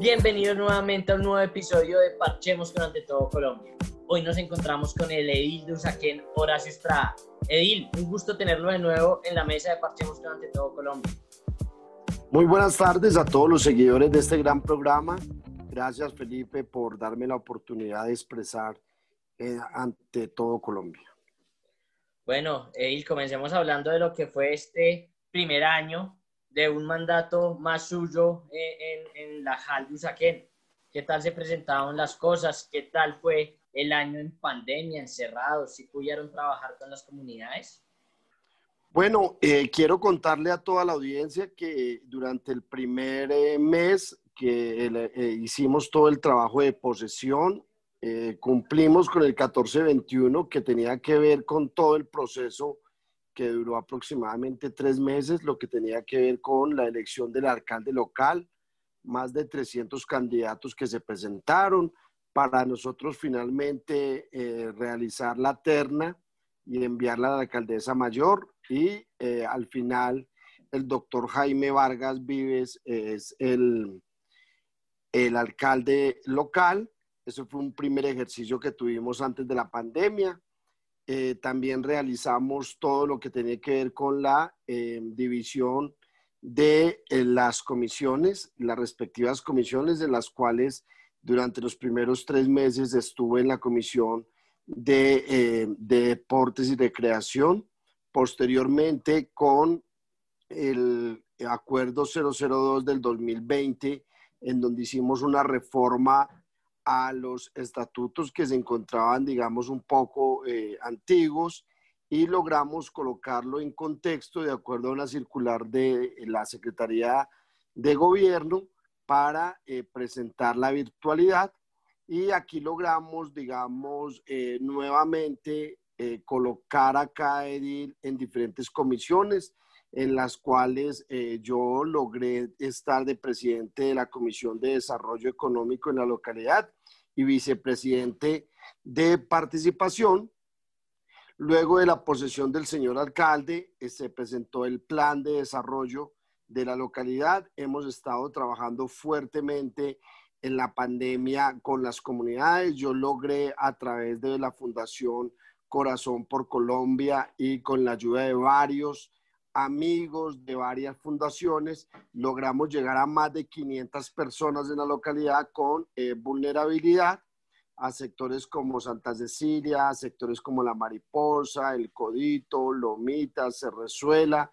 Bienvenidos nuevamente a un nuevo episodio de Parchemos con Ante Todo Colombia. Hoy nos encontramos con el Edil de Usaquén, Horacio Estrada. Edil, un gusto tenerlo de nuevo en la mesa de Parchemos con Ante Todo Colombia. Muy buenas tardes a todos los seguidores de este gran programa. Gracias Felipe por darme la oportunidad de expresar eh, ante todo Colombia. Bueno, Edil, comencemos hablando de lo que fue este primer año de un mandato más suyo eh, en, la JAL de Usaquén. ¿Qué tal se presentaron las cosas? ¿Qué tal fue el año en pandemia, encerrados? ¿Si pudieron trabajar con las comunidades? Bueno, eh, quiero contarle a toda la audiencia que durante el primer eh, mes que hicimos todo el trabajo de posesión, cumplimos con el 1421 que tenía que ver con todo el proceso que duró aproximadamente tres meses, lo que tenía que ver con la elección del alcalde local, más de 300 candidatos que se presentaron para nosotros finalmente realizar la terna y enviarla a la alcaldesa mayor y eh, al final el doctor Jaime Vargas Vives es el, el alcalde local. Eso fue un primer ejercicio que tuvimos antes de la pandemia. Eh, también realizamos todo lo que tenía que ver con la eh, división de las comisiones, las respectivas comisiones, de las cuales durante los primeros tres meses estuve en la comisión de, de deportes y recreación, posteriormente con el acuerdo 002 del 2020, en donde hicimos una reforma a los estatutos que se encontraban, digamos, un poco eh, antiguos y logramos colocarlo en contexto de acuerdo a una circular de la Secretaría de Gobierno para eh, presentar la virtualidad. Y aquí logramos, digamos, eh, nuevamente eh, colocar a cada edil en diferentes comisiones en las cuales eh, yo logré estar de presidente de la Comisión de Desarrollo Económico en la localidad y vicepresidente de participación. Luego de la posesión del señor alcalde, eh, se presentó el plan de desarrollo de la localidad. Hemos estado trabajando fuertemente en la pandemia con las comunidades. Yo logré a través de la Fundación Corazón por Colombia y con la ayuda de varios amigos de varias fundaciones, logramos llegar a más de 500 personas en la localidad con eh, vulnerabilidad a sectores como Santa Cecilia, sectores como La Mariposa, El Codito, Lomita, Cerrezuela,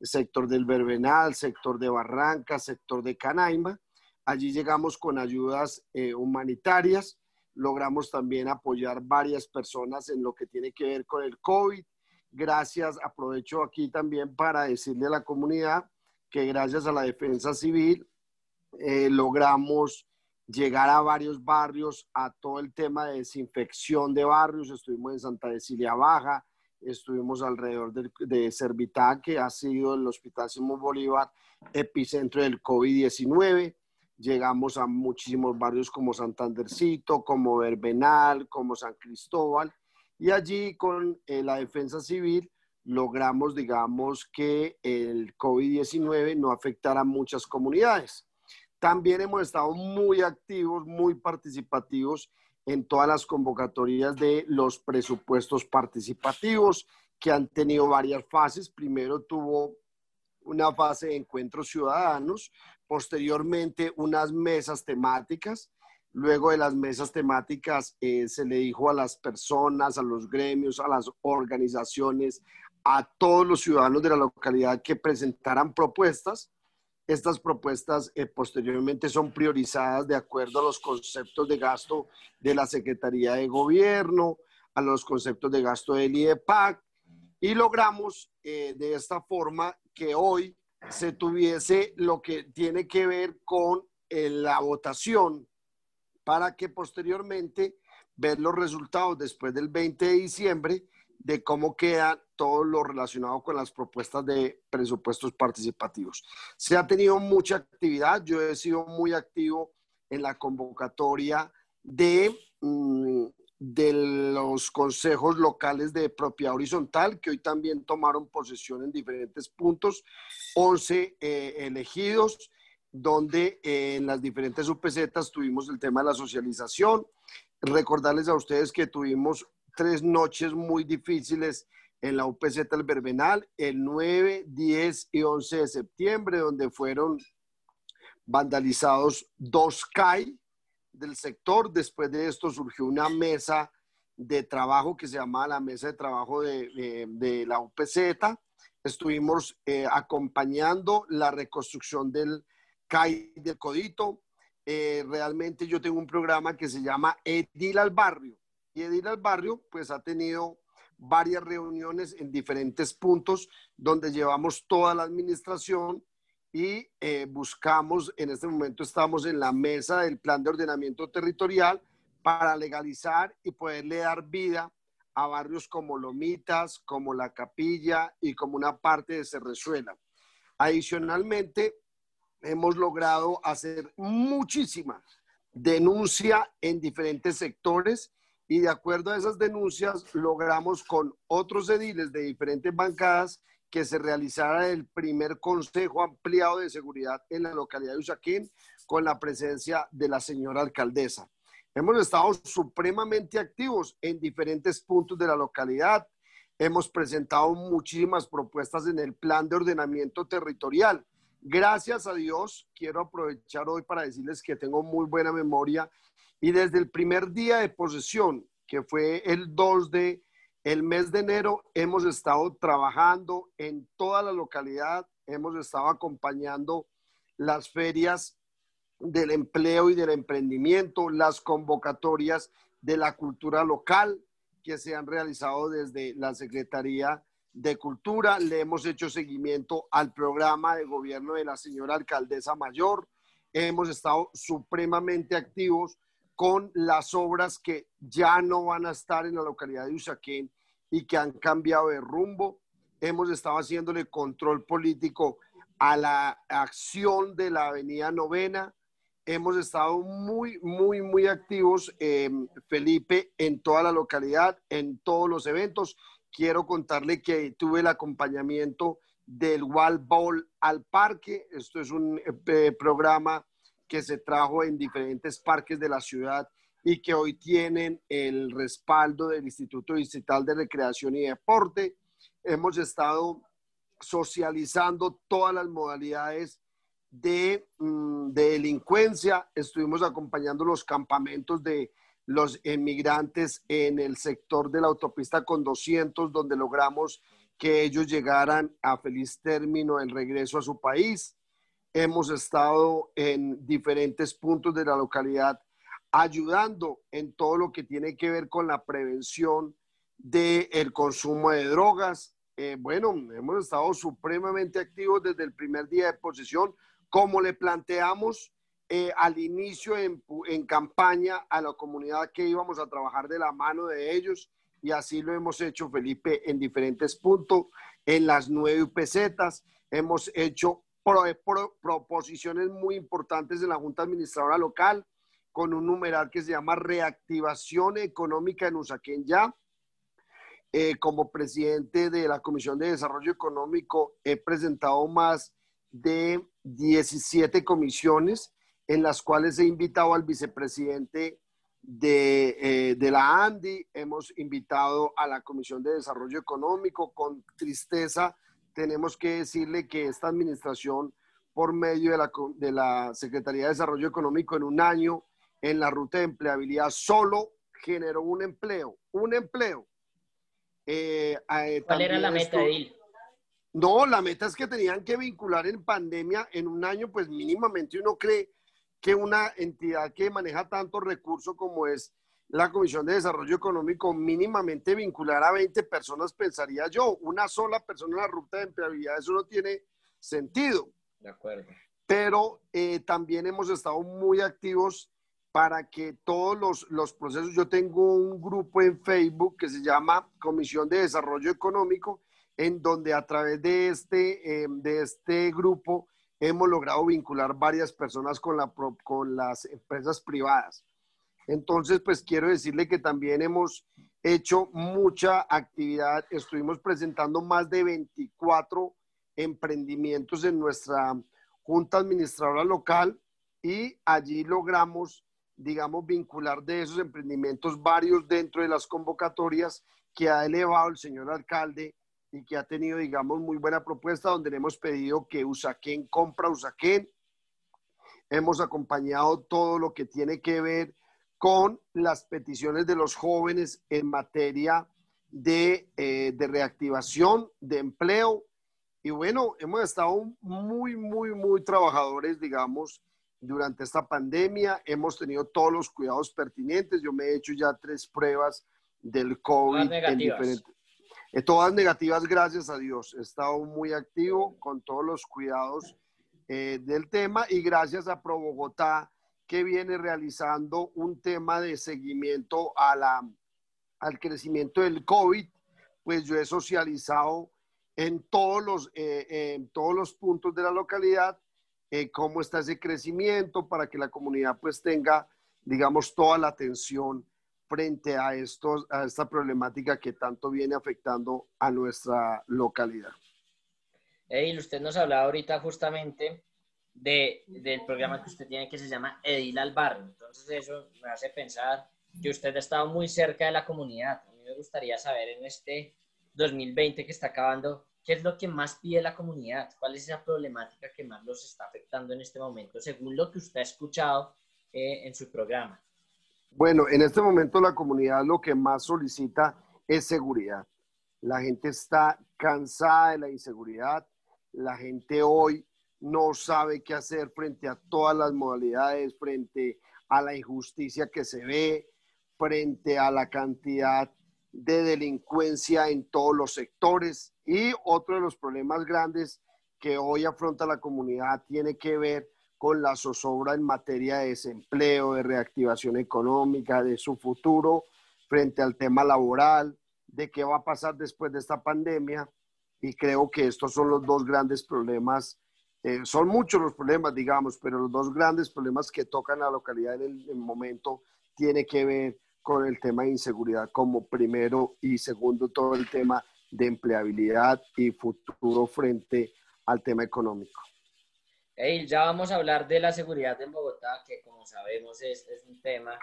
sector del Verbenal, sector de Barranca, sector de Canaima. Allí llegamos con ayudas eh, humanitarias logramos también apoyar varias personas en lo que tiene que ver con el COVID. Gracias, aprovecho aquí también para decirle a la comunidad que gracias a la defensa civil eh, logramos llegar a varios barrios, a todo el tema de desinfección de barrios. Estuvimos en Santa Cecilia Baja, estuvimos alrededor de, de Servitá, que ha sido el Hospital Simón Bolívar epicentro del COVID-19 llegamos a muchísimos barrios como Santandercito, como Verbenal, como San Cristóbal, y allí con eh, la defensa civil logramos, digamos, que el COVID-19 no afectara a muchas comunidades. También hemos estado muy activos, muy participativos en todas las convocatorias de los presupuestos participativos que han tenido varias fases. Primero tuvo una fase de encuentros ciudadanos, posteriormente unas mesas temáticas. Luego de las mesas temáticas eh, se le dijo a las personas, a los gremios, a las organizaciones, a todos los ciudadanos de la localidad que presentaran propuestas. Estas propuestas eh, posteriormente son priorizadas de acuerdo a los conceptos de gasto de la Secretaría de Gobierno, a los conceptos de gasto del IEPAC y logramos eh, de esta forma que hoy se tuviese lo que tiene que ver con la votación para que posteriormente ver los resultados después del 20 de diciembre de cómo queda todo lo relacionado con las propuestas de presupuestos participativos. Se ha tenido mucha actividad, yo he sido muy activo en la convocatoria de mm, de los consejos locales de propiedad horizontal, que hoy también tomaron posesión en diferentes puntos, 11 eh, elegidos. Donde eh, en las diferentes UPZ tuvimos el tema de la socialización. Recordarles a ustedes que tuvimos tres noches muy difíciles en la UPZ El Verbenal, el 9, 10 y 11 de septiembre, donde fueron vandalizados dos CAI del sector. Después de esto surgió una mesa de trabajo que se llamaba la mesa de trabajo de, la UPZ. Estuvimos eh, acompañando la reconstrucción del CAI del Codito. Eh, realmente yo tengo un programa que se llama Edil al Barrio. Y Edil al Barrio, pues ha tenido varias reuniones en diferentes puntos donde llevamos toda la administración y eh, buscamos, en este momento estamos en la mesa del plan de ordenamiento territorial para legalizar y poderle dar vida a barrios como Lomitas, como La Capilla y como una parte de Cerrezuela. Adicionalmente, hemos logrado hacer muchísima denuncia en diferentes sectores y de acuerdo a esas denuncias logramos con otros ediles de diferentes bancadas que se realizara el primer Consejo Ampliado de Seguridad en la localidad de Usaquén con la presencia de la señora alcaldesa. Hemos estado supremamente activos en diferentes puntos de la localidad. Hemos presentado muchísimas propuestas en el plan de ordenamiento territorial. Gracias a Dios, quiero aprovechar hoy para decirles que tengo muy buena memoria y desde el primer día de posesión, que fue el 2 de el mes de enero hemos estado trabajando en toda la localidad, hemos estado acompañando las ferias del empleo y del emprendimiento, las convocatorias de la cultura local que se han realizado desde la Secretaría de Cultura. Le hemos hecho seguimiento al programa de gobierno de la señora alcaldesa mayor. Hemos estado supremamente activos con las obras que ya no van a estar en la localidad de Usaquén y que han cambiado de rumbo. Hemos estado haciéndole control político a la acción de la Avenida Novena. Hemos estado muy, muy, muy activos, eh, Felipe, en toda la localidad, en todos los eventos. Quiero contarle que tuve el acompañamiento del Wall Bowl al parque. Esto es un eh, programa que se trajo en diferentes parques de la ciudad y que hoy tienen el respaldo del Instituto Distrital de Recreación y Deporte. Hemos estado socializando todas las modalidades de, mm, de, delincuencia. Estuvimos acompañando los campamentos de los emigrantes en el sector de la autopista con 200, donde logramos que ellos llegaran a feliz término en regreso a su país. Hemos estado en diferentes puntos de la localidad ayudando en todo lo que tiene que ver con la prevención del consumo de drogas. Eh, bueno, hemos estado supremamente activos desde el primer día de posesión, como le planteamos eh, al inicio en, en, campaña a la comunidad que íbamos a trabajar de la mano de ellos y así lo hemos hecho, Felipe, en diferentes puntos, en las nueve UPZs. Hemos hecho proposiciones muy importantes en la Junta Administradora Local con un numeral que se llama Reactivación Económica en Usaquén ya. Eh, como presidente de la Comisión de Desarrollo Económico he presentado más de 17 comisiones en las cuales he invitado al vicepresidente de, eh, de, la ANDI, hemos invitado a la Comisión de Desarrollo Económico. Con tristeza tenemos que decirle que esta administración, por medio de la, de la Secretaría de Desarrollo Económico, en un año, en la ruta de empleabilidad, solo generó un empleo, un empleo. Eh, eh, ¿Cuál era la meta, Edil? No, la meta es que tenían que vincular en pandemia en un año, pues mínimamente uno cree que una entidad que maneja tantos recursos como es la Comisión de Desarrollo Económico mínimamente vincular a 20 personas, pensaría yo. Una sola persona en la ruta de empleabilidad, eso no tiene sentido. De acuerdo. Pero eh, también hemos estado muy activos para que todos los, los, procesos, yo tengo un grupo en Facebook que se llama Comisión de Desarrollo Económico, en donde a través de este, eh, de este grupo hemos logrado vincular varias personas con, la, con las empresas privadas. Entonces, pues quiero decirle que también hemos hecho mucha actividad. Estuvimos presentando más de 24 emprendimientos en nuestra junta administradora local y allí logramos, digamos, vincular de esos emprendimientos varios dentro de las convocatorias que ha elevado el señor alcalde y que ha tenido, digamos, muy buena propuesta donde le hemos pedido que Usaquén compra Usaquén. Hemos acompañado todo lo que tiene que ver con las peticiones de los jóvenes en materia de, eh, de reactivación, de empleo. Y bueno, hemos estado muy, muy, muy trabajadores, digamos, durante esta pandemia. Hemos tenido todos los cuidados pertinentes. Yo me he hecho ya tres pruebas del COVID en diferentes. Todas negativas, gracias a Dios. He estado muy activo con todos los cuidados eh, del tema y gracias a Pro Bogotá que viene realizando un tema de seguimiento a la, al crecimiento del COVID, pues yo he socializado en todos los, eh, en todos los puntos de la localidad eh, cómo está ese crecimiento para que la comunidad pues tenga, digamos, toda la atención frente a, estos, a esta problemática que tanto viene afectando a nuestra localidad. Edil, usted nos hablaba ahorita justamente de, del programa que usted tiene que se llama Edil al Barrio. Entonces eso me hace pensar que usted ha estado muy cerca de la comunidad. A mí me gustaría saber en este 2020 que está acabando, ¿Qué es lo que más pide la comunidad? ¿Cuál es esa problemática que más los está afectando en este momento, según lo que usted ha escuchado eh, en su programa? Bueno, en este momento la comunidad lo que más solicita es seguridad. La gente está cansada de la inseguridad. La gente hoy no sabe qué hacer frente a todas las modalidades, frente a la injusticia que se ve, frente a la cantidad de delincuencia en todos los sectores. Y otro de los problemas grandes que hoy afronta la comunidad tiene que ver con la zozobra en materia de desempleo, de reactivación económica, de su futuro frente al tema laboral, de qué va a pasar después de esta pandemia. Y creo que estos son los dos grandes problemas. Eh, son muchos los problemas, digamos, pero los dos grandes problemas que tocan a la localidad en el, el momento tiene que ver con el tema de inseguridad como primero y segundo todo el tema de empleabilidad y futuro frente al tema económico. Hey, ya vamos a hablar de la seguridad en Bogotá, que como sabemos es, es un tema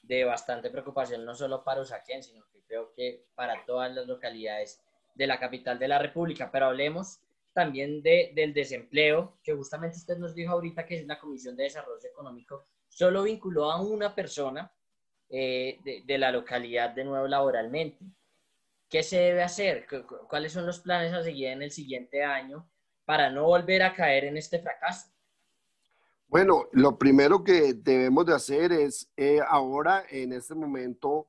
de bastante preocupación, no solo para Usaquén, sino que creo que para todas las localidades de la capital de la República. Pero hablemos también de, del desempleo, que justamente usted nos dijo ahorita que es la Comisión de Desarrollo Económico, solo vinculó a una persona eh, de, de, la localidad de nuevo laboralmente. ¿Qué se debe hacer? ¿Cuáles son los planes a seguir en el siguiente año para no volver a caer en este fracaso? Bueno, lo primero que debemos de hacer es, eh, ahora en este momento,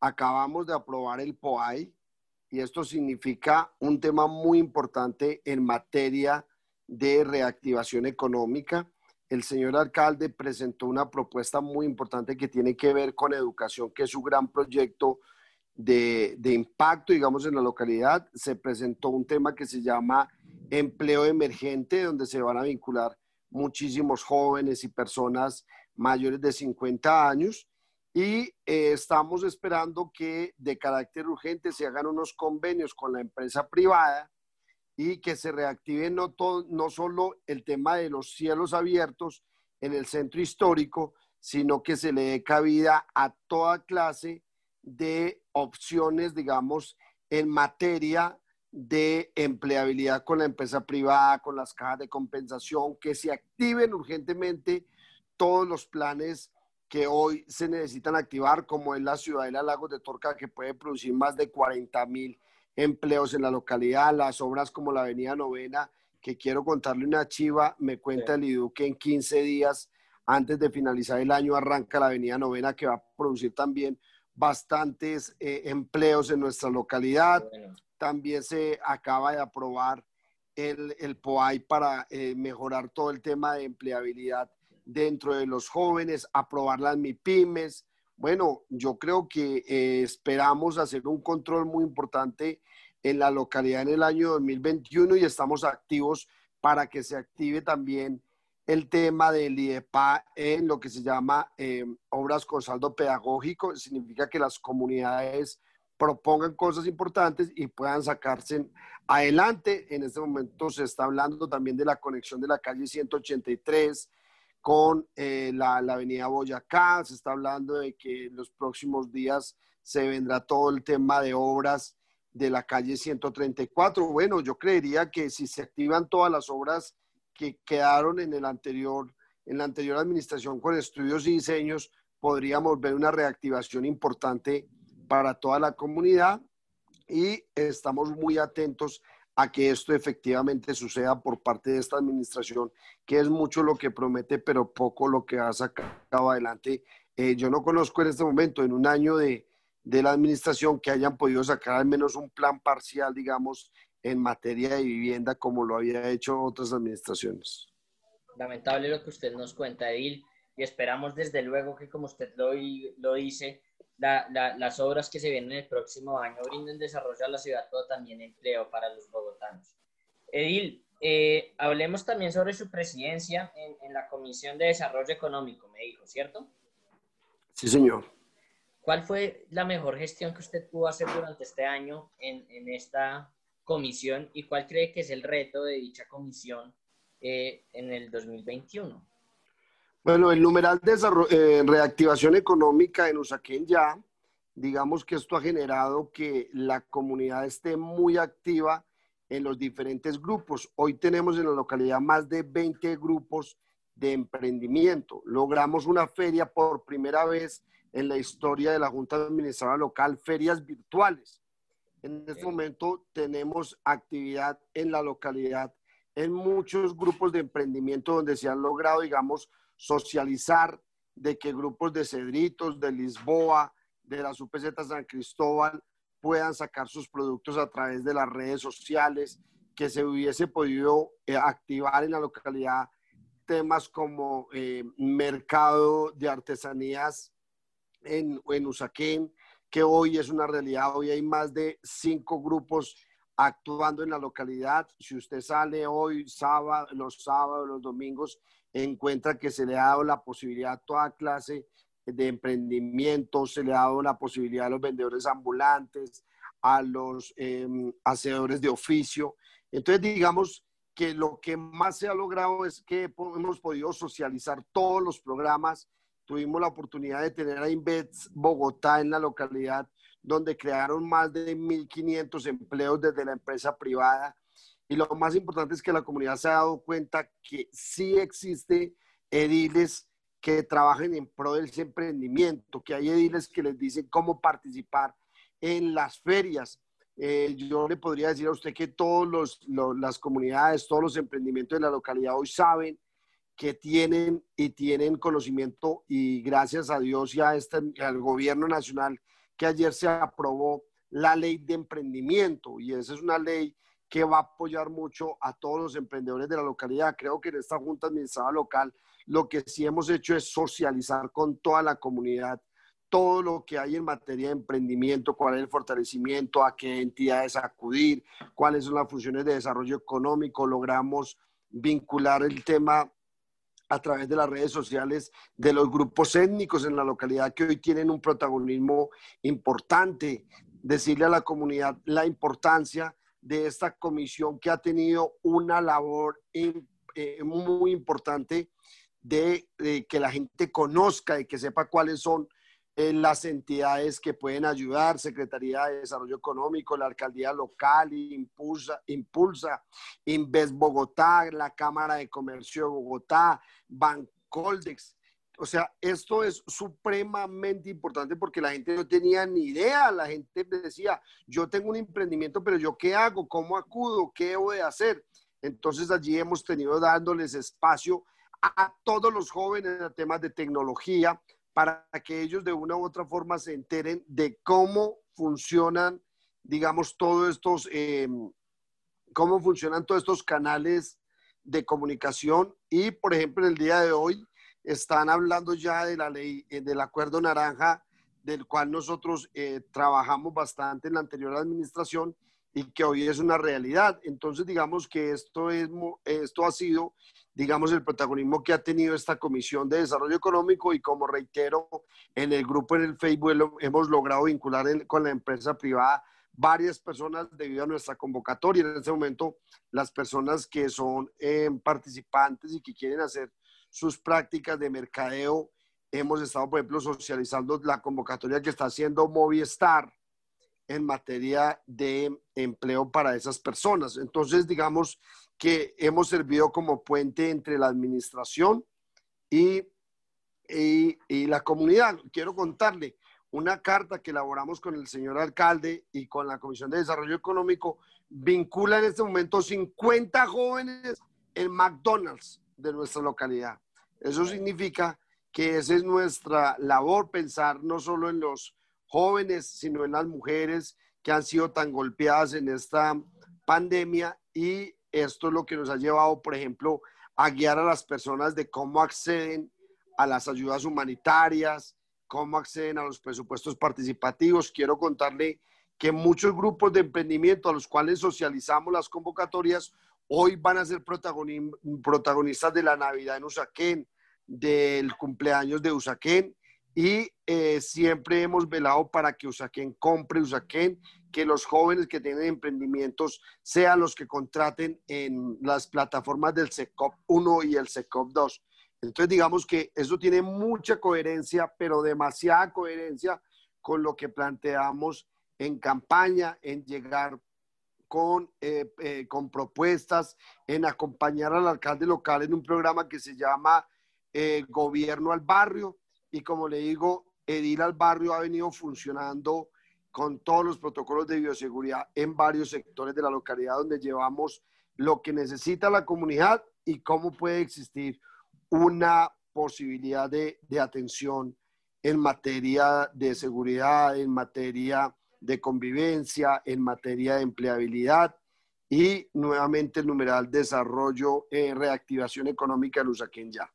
acabamos de aprobar el POAI y esto significa un tema muy importante en materia de reactivación económica el señor alcalde presentó una propuesta muy importante que tiene que ver con educación, que es su gran proyecto de, impacto, digamos, en la localidad. Se presentó un tema que se llama empleo emergente, donde se van a vincular muchísimos jóvenes y personas mayores de 50 años. Y eh, estamos esperando que de carácter urgente se hagan unos convenios con la empresa privada y que se reactive no, todo, no solo el tema de los cielos abiertos en el centro histórico, sino que se le dé cabida a toda clase de opciones, digamos, en materia de empleabilidad con la empresa privada, con las cajas de compensación, que se activen urgentemente todos los planes que hoy se necesitan activar, como es la Ciudadela Lagos de Torca, que puede producir más de 40 mil empleos en la localidad, las obras como la Avenida Novena, que quiero contarle una chiva, me cuenta el IDU que en 15 días antes de finalizar el año arranca la Avenida Novena que va a producir también bastantes eh, empleos en nuestra localidad. También se acaba de aprobar el, el POAI para eh, mejorar todo el tema de empleabilidad dentro de los jóvenes, aprobar las MIPIMES, bueno, yo creo que eh, esperamos hacer un control muy importante en la localidad en el año 2021 y estamos activos para que se active también el tema del IEPA en lo que se llama eh, obras con saldo pedagógico. Significa que las comunidades propongan cosas importantes y puedan sacarse adelante. En este momento se está hablando también de la conexión de la calle 183 con eh, la, la, avenida Boyacá, se está hablando de que en los próximos días se vendrá todo el tema de obras de la calle 134. Bueno, yo creería que si se activan todas las obras que quedaron en el anterior, en la anterior administración con estudios y diseños, podríamos ver una reactivación importante para toda la comunidad y estamos muy atentos a que esto efectivamente suceda por parte de esta administración, que es mucho lo que promete, pero poco lo que ha sacado adelante. Eh, yo no conozco en este momento, en un año de, de la administración, que hayan podido sacar al menos un plan parcial, digamos, en materia de vivienda, como lo había hecho otras administraciones. Lamentable lo que usted nos cuenta, Edil, y esperamos desde luego que, como usted lo, lo dice, las obras que se vienen el próximo año brinden desarrollo a la ciudad, pero también empleo para los bogotanos. Edil, eh, hablemos también sobre su presidencia en, en, la Comisión de Desarrollo Económico, me dijo, ¿cierto? Sí, señor. ¿Cuál fue la mejor gestión que usted pudo hacer durante este año en, en esta comisión y cuál cree que es el reto de dicha comisión eh, en el 2021? Bueno, el numeral de eh, reactivación económica en Usaquén ya, digamos que esto ha generado que la comunidad esté muy activa en los diferentes grupos. Hoy tenemos en la localidad más de 20 grupos de emprendimiento. Logramos una feria por primera vez en la historia de la Junta Administrativa Local, ferias virtuales. En este momento tenemos actividad en la localidad en muchos grupos de emprendimiento donde se han logrado, digamos, socializar de que grupos de Cedritos, de Lisboa, de la UPZ San Cristóbal puedan sacar sus productos a través de las redes sociales, que se hubiese podido eh, activar en la localidad temas como eh, mercado de artesanías en, en Usaquén, que hoy es una realidad. Hoy hay más de cinco grupos actuando en la localidad. Si usted sale hoy, sábado, los sábados, los domingos, encuentra que se le ha dado la posibilidad a toda clase de emprendimiento, se le ha dado la posibilidad a los vendedores ambulantes, a los eh, hacedores de oficio. Entonces, digamos que lo que más se ha logrado es que hemos podido socializar todos los programas. Tuvimos la oportunidad de tener a Invets Bogotá en la localidad, donde crearon más de 1.500 empleos desde la empresa privada y lo más importante es que la comunidad se ha dado cuenta que sí existe ediles que trabajen en pro del emprendimiento, que hay ediles que les dicen cómo participar en las ferias. Eh, yo le podría decir a usted que todas las comunidades, todos los emprendimientos de la localidad hoy saben que tienen y tienen conocimiento y gracias a Dios y a este, al gobierno nacional que ayer se aprobó la ley de emprendimiento y esa es una ley que va a apoyar mucho a todos los emprendedores de la localidad. Creo que en esta Junta Administrativa Local lo que sí hemos hecho es socializar con toda la comunidad todo lo que hay en materia de emprendimiento, cuál es el fortalecimiento, a qué entidades acudir, cuáles son las funciones de desarrollo económico. Logramos vincular el tema a través de las redes sociales de los grupos étnicos en la localidad que hoy tienen un protagonismo importante, decirle a la comunidad la importancia de esta comisión que ha tenido una labor eh, muy importante de, que la gente conozca y que sepa cuáles son eh, las entidades que pueden ayudar, Secretaría de Desarrollo Económico, la Alcaldía Local, Impulsa, Impulsa Invest Bogotá, la Cámara de Comercio de Bogotá, Bancoldex. O sea, esto es supremamente importante porque la gente no tenía ni idea. La gente decía, yo tengo un emprendimiento, pero yo qué hago, cómo acudo, qué debo de hacer. Entonces allí hemos tenido dándoles espacio a todos los jóvenes en temas de tecnología para que ellos de una u otra forma se enteren de cómo funcionan, digamos, todos estos, eh, cómo funcionan todos estos canales de comunicación. Y, por ejemplo, en el día de hoy, están hablando ya de la ley, eh, del acuerdo naranja, del cual nosotros eh, trabajamos bastante en la anterior administración y que hoy es una realidad. Entonces, digamos que esto, es, esto ha sido digamos, el protagonismo que ha tenido esta Comisión de Desarrollo Económico y como reitero, en el grupo en el Facebook hemos logrado vincular con la empresa privada varias personas debido a nuestra convocatoria. En este momento, las personas que son eh, participantes y que quieren hacer sus prácticas de mercadeo, hemos estado, por ejemplo, socializando la convocatoria que está haciendo Movistar en materia de empleo para esas personas. Entonces, digamos que hemos servido como puente entre la administración y, y, y la comunidad. Quiero contarle, una carta que elaboramos con el señor alcalde y con la Comisión de Desarrollo Económico vincula en este momento 50 jóvenes en McDonald's de nuestra localidad. Eso significa que esa es nuestra labor, pensar no solo en los jóvenes, sino en las mujeres que han sido tan golpeadas en esta pandemia y esto es lo que nos ha llevado, por ejemplo, a guiar a las personas de cómo acceden a las ayudas humanitarias, cómo acceden a los presupuestos participativos. Quiero contarle que muchos grupos de emprendimiento a los cuales socializamos las convocatorias hoy van a ser protagonistas de la Navidad en Usaquén, del cumpleaños de Usaquén y eh, siempre hemos velado para que Usaquén compre Usaquén, que los jóvenes que tienen emprendimientos sean los que contraten en las plataformas del SECOP 1 y el SECOP 2. Entonces, digamos que eso tiene mucha coherencia, pero demasiada coherencia con lo que planteamos en campaña, en llegar con, eh, eh, con propuestas, en acompañar al alcalde local en un programa que se llama eh, Gobierno al Barrio. Y como le digo, Edil al Barrio ha venido funcionando con todos los protocolos de bioseguridad en varios sectores de la localidad donde llevamos lo que necesita la comunidad y cómo puede existir una posibilidad de, atención en materia de seguridad, en materia de convivencia, en materia de empleabilidad y nuevamente el numeral desarrollo, eh, reactivación económica en Usaquén ya.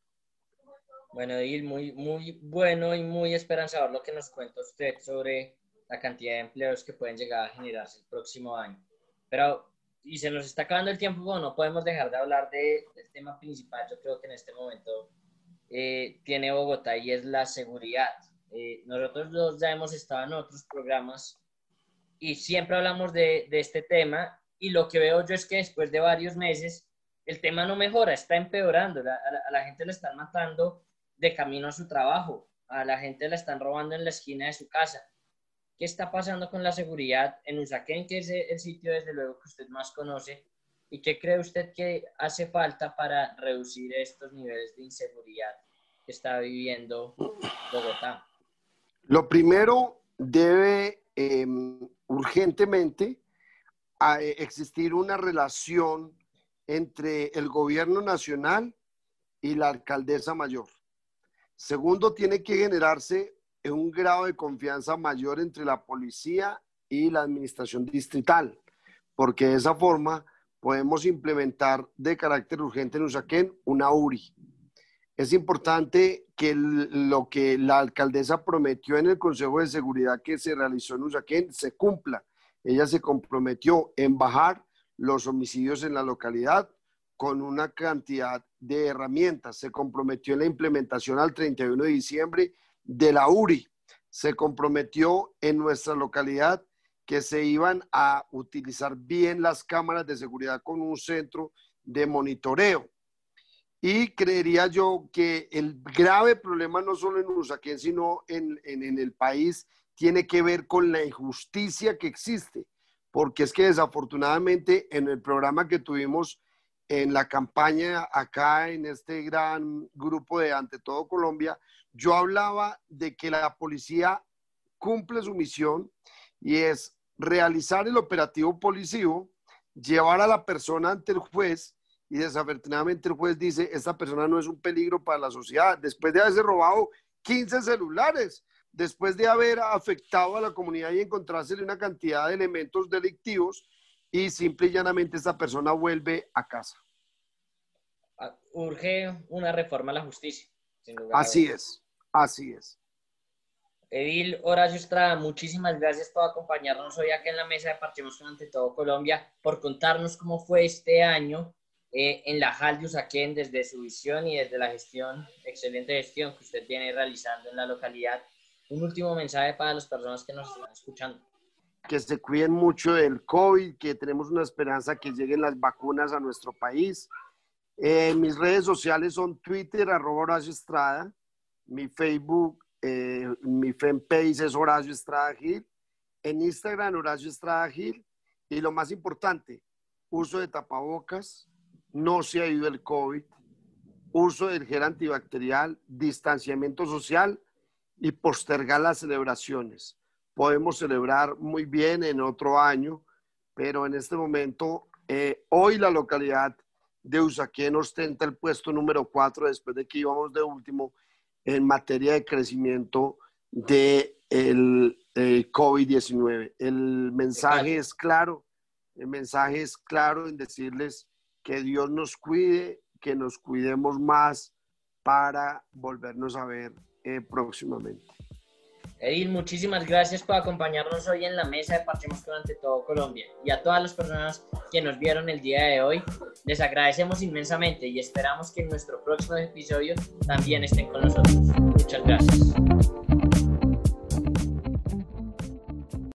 Bueno, Edil, muy, muy bueno y muy esperanzador lo que nos cuenta usted sobre la cantidad de empleos que pueden llegar a generarse el próximo año. Pero y se nos está acabando el tiempo, bueno, no podemos dejar de hablar de, del tema principal, yo creo que en este momento eh, tiene Bogotá y es la seguridad. Eh, nosotros dos ya hemos estado en otros programas y siempre hablamos de, de, este tema y lo que veo yo es que después de varios meses el tema no mejora, está empeorando, a, la, gente le están matando de camino a su trabajo, a la gente le están robando en la esquina de su casa qué está pasando con la seguridad en Usaquén, que es el sitio desde luego que usted más conoce, y qué cree usted que hace falta para reducir estos niveles de inseguridad que está viviendo Bogotá. Lo primero debe em, urgentemente existir una relación entre el gobierno nacional y la alcaldesa mayor. Segundo, tiene que generarse un grado de confianza mayor entre la policía y la administración distrital, porque de esa forma podemos implementar de carácter urgente en Usaquén una URI. Es importante que lo que la alcaldesa prometió en el Consejo de Seguridad que se realizó en Usaquén se cumpla. Ella se comprometió en bajar los homicidios en la localidad con una cantidad de herramientas. Se comprometió en la implementación al 31 de diciembre de la URI se comprometió en nuestra localidad que se iban a utilizar bien las cámaras de seguridad con un centro de monitoreo. Y creería yo que el grave problema no solo en Usaquén, sino en, en, el país, tiene que ver con la injusticia que existe, porque es que desafortunadamente en el programa que tuvimos en la campaña acá en este gran grupo de Ante Todo Colombia, yo hablaba de que la policía cumple su misión y es realizar el operativo policivo, llevar a la persona ante el juez y desafortunadamente el juez dice, esta persona no es un peligro para la sociedad, después de haberse robado 15 celulares, después de haber afectado a la comunidad y encontrársele una cantidad de elementos delictivos y simple y llanamente esta persona vuelve a casa. Ah, urge una reforma a la justicia. Así es, así es. Edil Horacio Estrada, muchísimas gracias por acompañarnos hoy acá en la mesa de Partimos ante todo Colombia, por contarnos cómo fue este año eh, en la JAL de Usaquén desde su visión y desde la gestión, excelente gestión que usted tiene realizando en la localidad. Un último mensaje para las personas que nos están escuchando. Que se cuiden mucho del COVID, que tenemos una esperanza que lleguen las vacunas a nuestro país. Eh, mis redes sociales son Twitter, arroba Horacio Estrada, mi Facebook, eh, mi fanpage es Horacio Estrada Gil, en Instagram Horacio Estrada Gil, y lo más importante, uso de tapabocas, no se ha ido el COVID, uso del gel antibacterial, distanciamiento social y postergar las celebraciones. Podemos celebrar muy bien en otro año, pero en este momento, eh, hoy la localidad de Usaquén ostenta el puesto número cuatro después de que íbamos de último en materia de crecimiento del de eh, COVID-19. El mensaje es claro, el mensaje es claro en decirles que Dios nos cuide, que nos cuidemos más para volvernos a ver eh, próximamente. Edil, muchísimas gracias por acompañarnos hoy en la mesa de Parchemos durante todo Colombia. Y a todas las personas que nos vieron el día de hoy, les agradecemos inmensamente y esperamos que en nuestro próximo episodio también estén con nosotros. Muchas gracias.